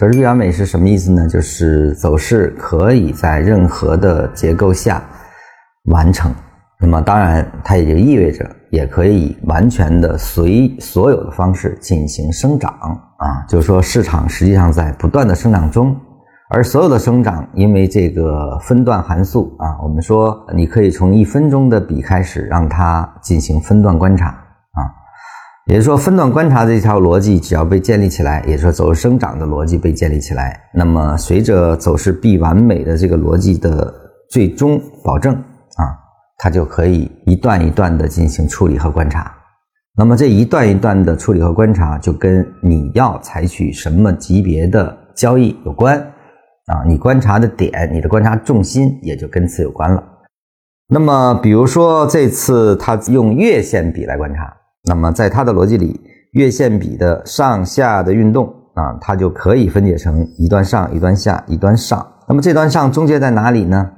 走势必完美是什么意思呢？就是走势可以在任何的结构下完成。那么当然，它也就意味着也可以完全的随所有的方式进行生长啊，就是说市场实际上在不断的生长中，而所有的生长因为这个分段函数啊，我们说你可以从一分钟的比开始让它进行分段观察，也就是说分段观察这条逻辑只要被建立起来，也就是说走势生长的逻辑被建立起来，那么随着走势必完美的这个逻辑的最终保证啊。它就可以一段一段的进行处理和观察，那么这一段一段的处理和观察，就跟你要采取什么级别的交易有关啊，你观察的点，你的观察重心也就跟此有关了。那么，比如说这次他用月线比来观察，那么在它的逻辑里，月线比的上下的运动啊，它就可以分解成一段上、一段下、一段上。那么这段上终结在哪里呢？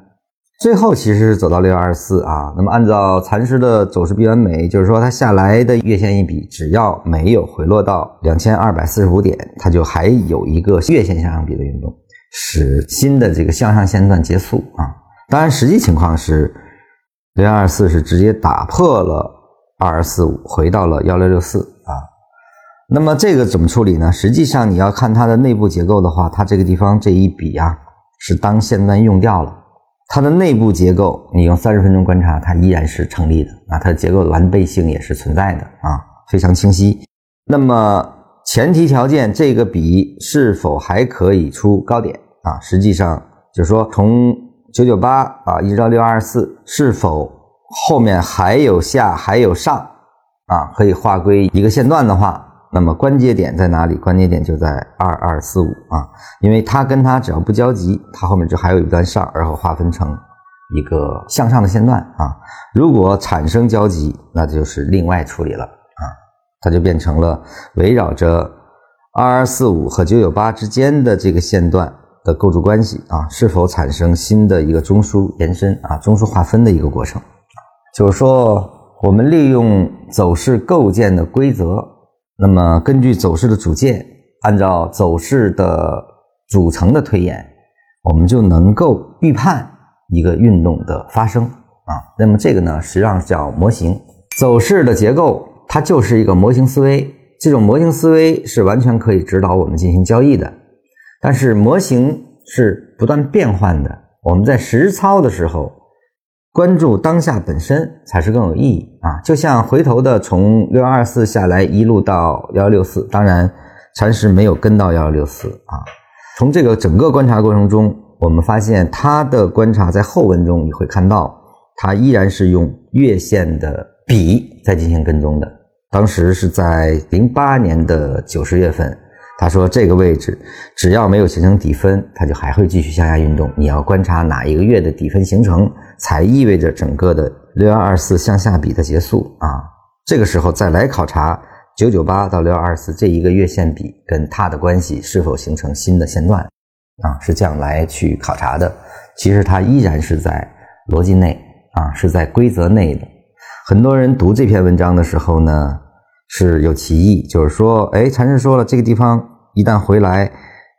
最后其实是走到六幺二四啊，那么按照蚕食的走势必完美，就是说它下来的月线一笔，只要没有回落到两千二百四十五点，它就还有一个月线向上比的运动，使新的这个向上线段结束啊。当然，实际情况是六幺二四是直接打破了二二四五，回到了幺六六四啊。那么这个怎么处理呢？实际上你要看它的内部结构的话，它这个地方这一笔啊是当线段用掉了。它的内部结构，你用三十分钟观察，它依然是成立的啊，它的结构完备性也是存在的啊，非常清晰。那么前提条件，这个笔是否还可以出高点啊？实际上就是说，从九九八啊一直到六二四，是否后面还有下还有上啊？可以划归一个线段的话。那么关节点在哪里？关节点就在二二四五啊，因为它跟它只要不交集，它后面就还有一段上，然后划分成一个向上的线段啊。如果产生交集，那就是另外处理了啊，它就变成了围绕着二二四五和九九八之间的这个线段的构筑关系啊，是否产生新的一个中枢延伸啊，中枢划分的一个过程。就是说，我们利用走势构建的规则。那么，根据走势的组件，按照走势的组成的推演，我们就能够预判一个运动的发生啊。那么这个呢，实际上叫模型走势的结构，它就是一个模型思维。这种模型思维是完全可以指导我们进行交易的，但是模型是不断变换的。我们在实操的时候。关注当下本身才是更有意义啊！就像回头的从六二四下来一路到幺六四，当然禅师没有跟到幺幺六四啊。从这个整个观察过程中，我们发现他的观察在后文中你会看到，他依然是用月线的笔在进行跟踪的。当时是在零八年的九十月份。他说：“这个位置只要没有形成底分，它就还会继续向下运动。你要观察哪一个月的底分形成，才意味着整个的六幺二四向下比的结束啊。这个时候再来考察九九八到六幺二四这一个月线比跟它的关系是否形成新的线段啊，是这样来去考察的。其实它依然是在逻辑内啊，是在规则内的。很多人读这篇文章的时候呢，是有歧义，就是说，哎，禅师说了这个地方。”一旦回来，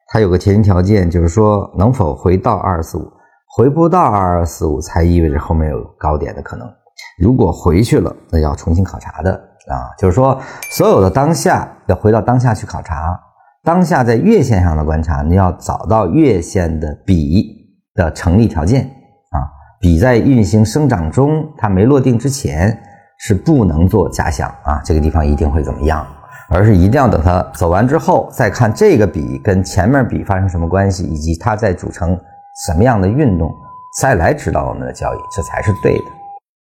它有个前提条件，就是说能否回到二四五，回不到二二四五，才意味着后面有高点的可能。如果回去了，那要重新考察的啊，就是说所有的当下要回到当下去考察，当下在月线上的观察，你要找到月线的比的成立条件啊，比在运行生长中，它没落定之前是不能做假想啊，这个地方一定会怎么样。而是一定要等它走完之后，再看这个笔跟前面笔发生什么关系，以及它在组成什么样的运动，再来指导我们的交易，这才是对的。